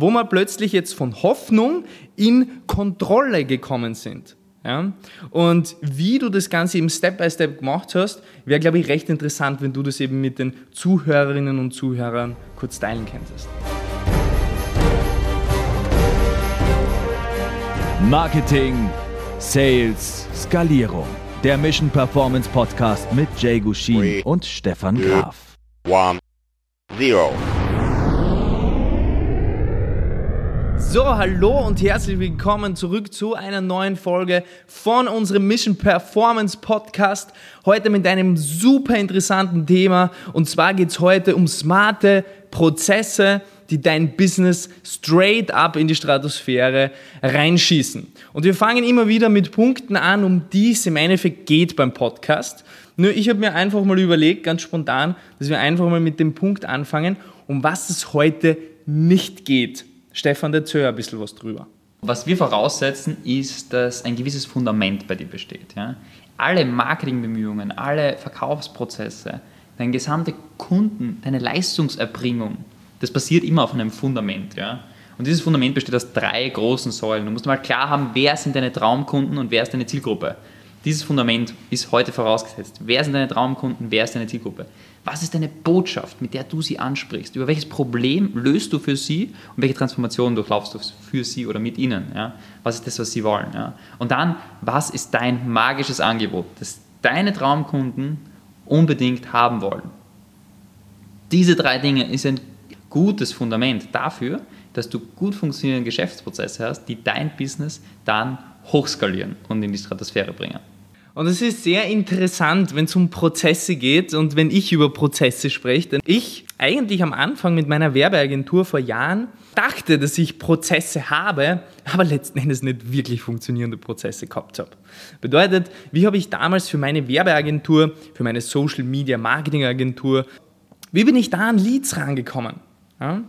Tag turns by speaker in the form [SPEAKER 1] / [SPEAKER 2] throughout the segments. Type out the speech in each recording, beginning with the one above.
[SPEAKER 1] wo wir plötzlich jetzt von Hoffnung in Kontrolle gekommen sind. Ja? Und wie du das Ganze eben Step by Step gemacht hast, wäre, glaube ich, recht interessant, wenn du das eben mit den Zuhörerinnen und Zuhörern kurz teilen könntest.
[SPEAKER 2] Marketing, Sales, Skalierung. Der Mission Performance Podcast mit Jay Gushin und Stefan Graf. One,
[SPEAKER 1] zero. So, hallo und herzlich willkommen zurück zu einer neuen Folge von unserem Mission Performance Podcast. Heute mit einem super interessanten Thema und zwar geht es heute um smarte Prozesse, die dein Business straight up in die Stratosphäre reinschießen. Und wir fangen immer wieder mit Punkten an, um die es im Endeffekt geht beim Podcast. Nur ich habe mir einfach mal überlegt, ganz spontan, dass wir einfach mal mit dem Punkt anfangen, um was es heute nicht geht Stefan, erzähl ein bisschen was drüber.
[SPEAKER 3] Was wir voraussetzen, ist, dass ein gewisses Fundament bei dir besteht. Ja? Alle Marketingbemühungen, alle Verkaufsprozesse, dein gesamte Kunden, deine Leistungserbringung, das basiert immer auf einem Fundament. Ja? Und dieses Fundament besteht aus drei großen Säulen. Du musst mal klar haben, wer sind deine Traumkunden und wer ist deine Zielgruppe. Dieses Fundament ist heute vorausgesetzt. Wer sind deine Traumkunden, wer ist deine Zielgruppe? Was ist deine Botschaft, mit der du sie ansprichst? Über welches Problem löst du für sie und welche Transformation durchlaufst du für sie oder mit ihnen? Ja? Was ist das, was sie wollen? Ja? Und dann, was ist dein magisches Angebot, das deine Traumkunden unbedingt haben wollen? Diese drei Dinge ist ein gutes Fundament dafür, dass du gut funktionierende Geschäftsprozesse hast, die dein Business dann hochskalieren und in die Stratosphäre bringen.
[SPEAKER 1] Und es ist sehr interessant, wenn es um Prozesse geht und wenn ich über Prozesse spreche. Denn ich eigentlich am Anfang mit meiner Werbeagentur vor Jahren dachte, dass ich Prozesse habe, aber letzten Endes nicht wirklich funktionierende Prozesse gehabt habe. Bedeutet, wie habe ich damals für meine Werbeagentur, für meine Social Media Marketing Agentur, wie bin ich da an Leads rangekommen? Ja?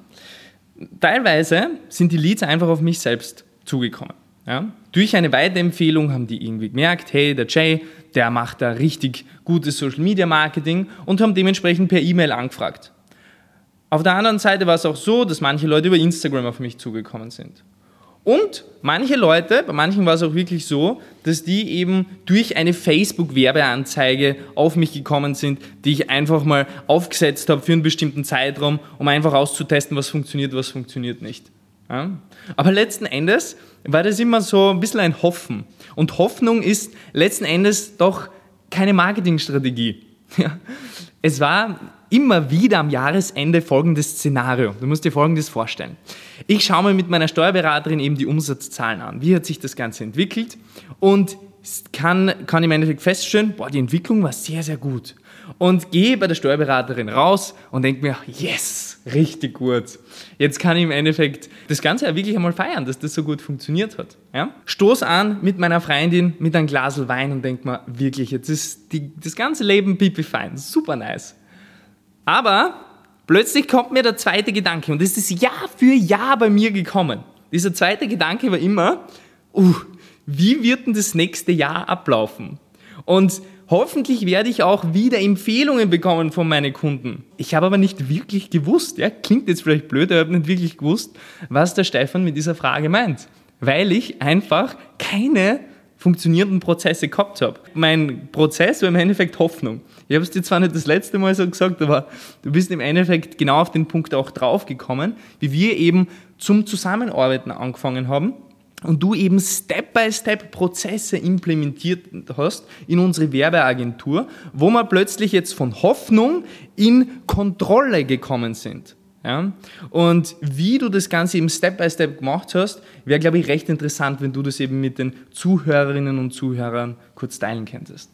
[SPEAKER 1] Teilweise sind die Leads einfach auf mich selbst zugekommen. Ja? Durch eine Weiterempfehlung haben die irgendwie gemerkt, hey, der Jay, der macht da richtig gutes Social Media Marketing und haben dementsprechend per E-Mail angefragt. Auf der anderen Seite war es auch so, dass manche Leute über Instagram auf mich zugekommen sind. Und manche Leute, bei manchen war es auch wirklich so, dass die eben durch eine Facebook-Werbeanzeige auf mich gekommen sind, die ich einfach mal aufgesetzt habe für einen bestimmten Zeitraum, um einfach auszutesten, was funktioniert, was funktioniert nicht. Aber letzten Endes war das immer so ein bisschen ein Hoffen. Und Hoffnung ist letzten Endes doch keine Marketingstrategie. Es war immer wieder am Jahresende folgendes Szenario. Du musst dir folgendes vorstellen. Ich schaue mir mit meiner Steuerberaterin eben die Umsatzzahlen an. Wie hat sich das Ganze entwickelt? Und kann, kann im Endeffekt feststellen, boah, die Entwicklung war sehr, sehr gut. Und gehe bei der Steuerberaterin raus und denke mir, yes, richtig gut. Jetzt kann ich im Endeffekt das Ganze ja wirklich einmal feiern, dass das so gut funktioniert hat. Ja? Stoß an mit meiner Freundin mit einem Glas Wein und denke mir, wirklich, jetzt ist die, das ganze Leben pipi fein, super nice. Aber plötzlich kommt mir der zweite Gedanke und das ist Jahr für Jahr bei mir gekommen. Dieser zweite Gedanke war immer, uh, wie wird denn das nächste Jahr ablaufen? Und hoffentlich werde ich auch wieder Empfehlungen bekommen von meinen Kunden. Ich habe aber nicht wirklich gewusst, ja, klingt jetzt vielleicht blöd, aber ich habe nicht wirklich gewusst, was der Stefan mit dieser Frage meint. Weil ich einfach keine funktionierenden Prozesse gehabt habe. Mein Prozess war im Endeffekt Hoffnung. Ich habe es dir zwar nicht das letzte Mal so gesagt, aber du bist im Endeffekt genau auf den Punkt auch draufgekommen, wie wir eben zum Zusammenarbeiten angefangen haben und du eben Step-by-Step Prozesse implementiert hast in unsere Werbeagentur, wo wir plötzlich jetzt von Hoffnung in Kontrolle gekommen sind. Ja? Und wie du das Ganze eben Step-by-Step gemacht hast, wäre, glaube ich, recht interessant, wenn du das eben mit den Zuhörerinnen und Zuhörern kurz teilen könntest.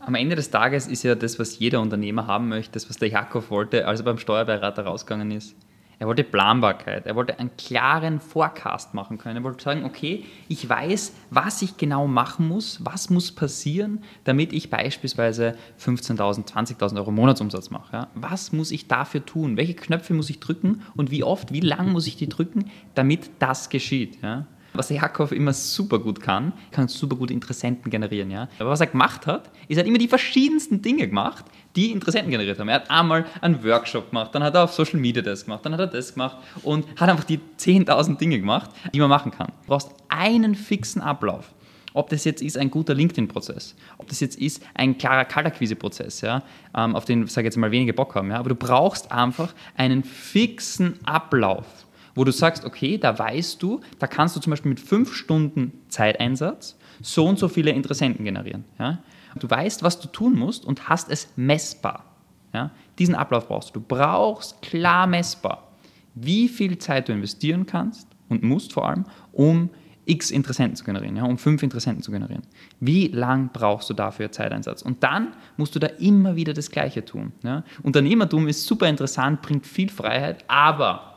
[SPEAKER 3] Am Ende des Tages ist ja das, was jeder Unternehmer haben möchte, das, was der Jakob wollte, als er beim Steuerberater rausgegangen ist er wollte Planbarkeit. Er wollte einen klaren Forecast machen können. Er wollte sagen, okay, ich weiß, was ich genau machen muss, was muss passieren, damit ich beispielsweise 15.000, 20.000 Euro Monatsumsatz mache. Was muss ich dafür tun? Welche Knöpfe muss ich drücken und wie oft, wie lang muss ich die drücken, damit das geschieht? Was Jakov immer super gut kann, kann super gut Interessenten generieren. Ja? Aber was er gemacht hat, ist, er hat immer die verschiedensten Dinge gemacht, die Interessenten generiert haben. Er hat einmal einen Workshop gemacht, dann hat er auf Social Media das gemacht, dann hat er das gemacht und hat einfach die 10.000 Dinge gemacht, die man machen kann. Du brauchst einen fixen Ablauf. Ob das jetzt ist ein guter LinkedIn-Prozess, ob das jetzt ist ein klarer Kaltakquise-Prozess, ja, ähm, auf den, sage ich jetzt mal, wenige Bock haben. Ja, aber du brauchst einfach einen fixen Ablauf, wo du sagst, okay, da weißt du, da kannst du zum Beispiel mit fünf Stunden Zeiteinsatz so und so viele Interessenten generieren. Ja. Du weißt, was du tun musst und hast es messbar. Ja. Diesen Ablauf brauchst du. Du brauchst klar messbar, wie viel Zeit du investieren kannst und musst vor allem, um x Interessenten zu generieren, ja, um fünf Interessenten zu generieren. Wie lang brauchst du dafür Zeiteinsatz? Und dann musst du da immer wieder das Gleiche tun. Ja. Unternehmertum ist super interessant, bringt viel Freiheit, aber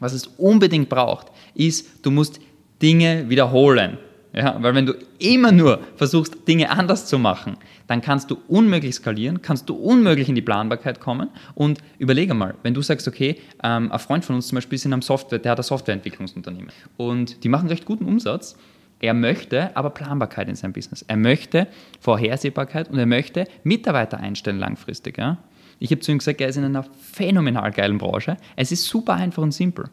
[SPEAKER 3] was es unbedingt braucht, ist, du musst Dinge wiederholen. Ja, weil wenn du immer nur versuchst, Dinge anders zu machen, dann kannst du unmöglich skalieren, kannst du unmöglich in die Planbarkeit kommen. Und überlege mal, wenn du sagst, okay, ähm, ein Freund von uns zum Beispiel ist in einem Software, der hat ein Softwareentwicklungsunternehmen und die machen recht guten Umsatz. Er möchte aber Planbarkeit in seinem Business. Er möchte Vorhersehbarkeit und er möchte Mitarbeiter einstellen langfristig. Ja? Ich habe zu ihm gesagt, er ist in einer phänomenal geilen Branche. Es ist super einfach und simpel.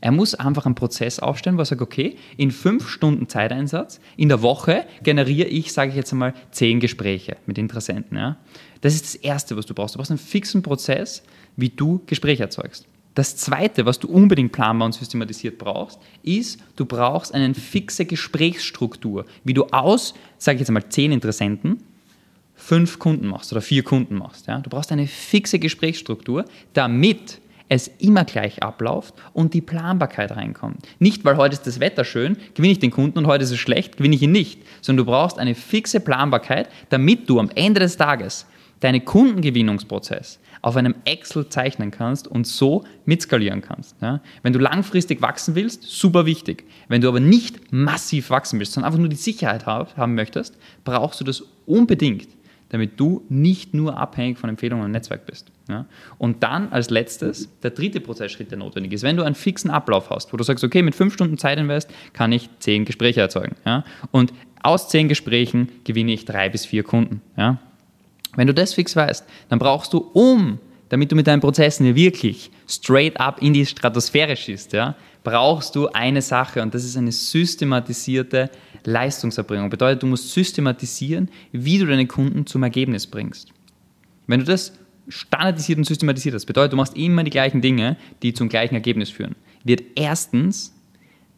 [SPEAKER 3] Er muss einfach einen Prozess aufstellen, wo er sagt, okay, in fünf Stunden Zeiteinsatz in der Woche generiere ich, sage ich jetzt einmal, zehn Gespräche mit Interessenten. Ja? Das ist das Erste, was du brauchst. Du brauchst einen fixen Prozess, wie du Gespräche erzeugst. Das Zweite, was du unbedingt planbar und systematisiert brauchst, ist, du brauchst eine fixe Gesprächsstruktur, wie du aus, sage ich jetzt einmal, zehn Interessenten fünf Kunden machst oder vier Kunden machst. Ja? Du brauchst eine fixe Gesprächsstruktur, damit es immer gleich abläuft und die Planbarkeit reinkommt. Nicht, weil heute ist das Wetter schön, gewinne ich den Kunden und heute ist es schlecht, gewinne ich ihn nicht, sondern du brauchst eine fixe Planbarkeit, damit du am Ende des Tages deinen Kundengewinnungsprozess auf einem Excel zeichnen kannst und so mitskalieren kannst. Ja? Wenn du langfristig wachsen willst, super wichtig. Wenn du aber nicht massiv wachsen willst, sondern einfach nur die Sicherheit haben möchtest, brauchst du das unbedingt damit du nicht nur abhängig von Empfehlungen und Netzwerk bist. Ja? Und dann als letztes der dritte Prozessschritt, der notwendig ist, wenn du einen fixen Ablauf hast, wo du sagst, okay, mit fünf Stunden Zeit invest kann ich zehn Gespräche erzeugen. Ja? Und aus zehn Gesprächen gewinne ich drei bis vier Kunden. Ja? Wenn du das fix weißt, dann brauchst du, um, damit du mit deinen Prozessen wirklich straight up in die Stratosphäre schießt, ja, brauchst du eine Sache und das ist eine systematisierte Leistungserbringung. Bedeutet, du musst systematisieren, wie du deine Kunden zum Ergebnis bringst. Wenn du das standardisiert und systematisiert hast, bedeutet, du machst immer die gleichen Dinge, die zum gleichen Ergebnis führen, wird erstens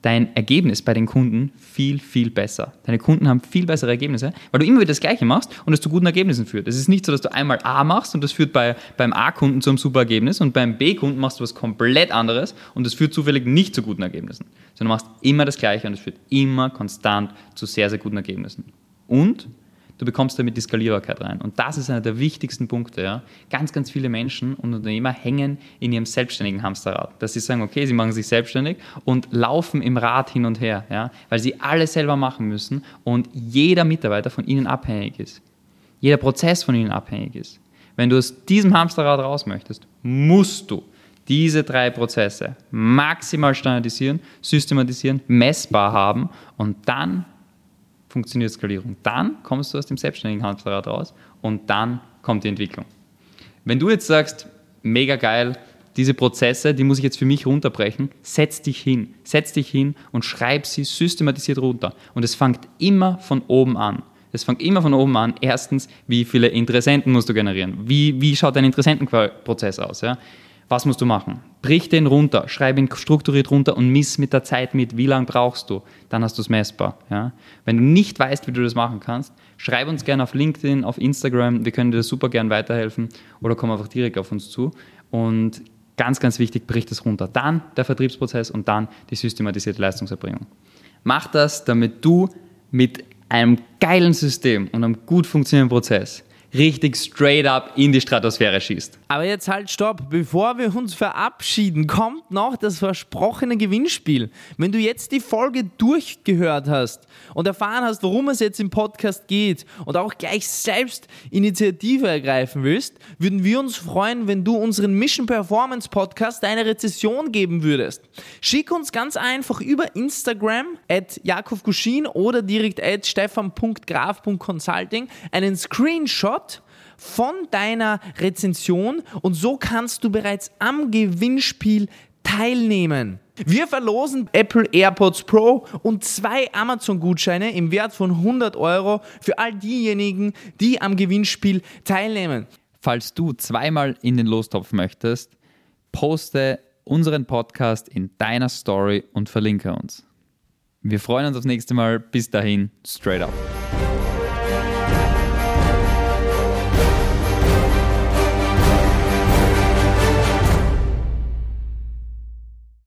[SPEAKER 3] dein Ergebnis bei den Kunden viel, viel besser. Deine Kunden haben viel bessere Ergebnisse, weil du immer wieder das Gleiche machst und es zu guten Ergebnissen führt. Es ist nicht so, dass du einmal A machst und das führt bei, beim A-Kunden zu einem super Ergebnis und beim B-Kunden machst du was komplett anderes und das führt zufällig nicht zu guten Ergebnissen. Sondern du machst immer das Gleiche und es führt immer konstant zu sehr, sehr guten Ergebnissen. Und du bekommst damit die Skalierbarkeit rein. Und das ist einer der wichtigsten Punkte. Ja. Ganz, ganz viele Menschen und Unternehmer hängen in ihrem selbstständigen Hamsterrad. Dass sie sagen, okay, sie machen sich selbstständig und laufen im Rad hin und her, ja, weil sie alles selber machen müssen und jeder Mitarbeiter von ihnen abhängig ist. Jeder Prozess von ihnen abhängig ist. Wenn du aus diesem Hamsterrad raus möchtest, musst du diese drei Prozesse maximal standardisieren, systematisieren, messbar haben und dann funktioniert Skalierung. Dann kommst du aus dem selbstständigen Hamsterrad raus und dann kommt die Entwicklung. Wenn du jetzt sagst, mega geil, diese Prozesse, die muss ich jetzt für mich runterbrechen, setz dich hin, setz dich hin und schreib sie systematisiert runter. Und es fängt immer von oben an. Es fängt immer von oben an. Erstens, wie viele Interessenten musst du generieren? Wie, wie schaut dein Interessentenprozess aus? Ja? Was musst du machen? Brich den runter, schreib ihn strukturiert runter und miss mit der Zeit mit, wie lange brauchst du, dann hast du es messbar. Ja? Wenn du nicht weißt, wie du das machen kannst, schreib uns gerne auf LinkedIn, auf Instagram, wir können dir super gerne weiterhelfen oder komm einfach direkt auf uns zu. Und ganz, ganz wichtig, brich das runter. Dann der Vertriebsprozess und dann die systematisierte Leistungserbringung. Mach das, damit du mit einem geilen System und einem gut funktionierenden Prozess richtig straight up in die Stratosphäre schießt.
[SPEAKER 1] Aber jetzt halt stopp, bevor wir uns verabschieden, kommt noch das versprochene Gewinnspiel. Wenn du jetzt die Folge durchgehört hast und erfahren hast, worum es jetzt im Podcast geht und auch gleich selbst Initiative ergreifen willst, würden wir uns freuen, wenn du unseren Mission Performance Podcast eine Rezession geben würdest. Schick uns ganz einfach über Instagram at jakobguschin oder direkt at stefan.graf.consulting einen Screenshot von deiner Rezension und so kannst du bereits am Gewinnspiel teilnehmen. Wir verlosen Apple AirPods Pro und zwei Amazon-Gutscheine im Wert von 100 Euro für all diejenigen, die am Gewinnspiel teilnehmen.
[SPEAKER 3] Falls du zweimal in den Lostopf möchtest, poste unseren Podcast in deiner Story und verlinke uns. Wir freuen uns aufs nächste Mal. Bis dahin, straight up.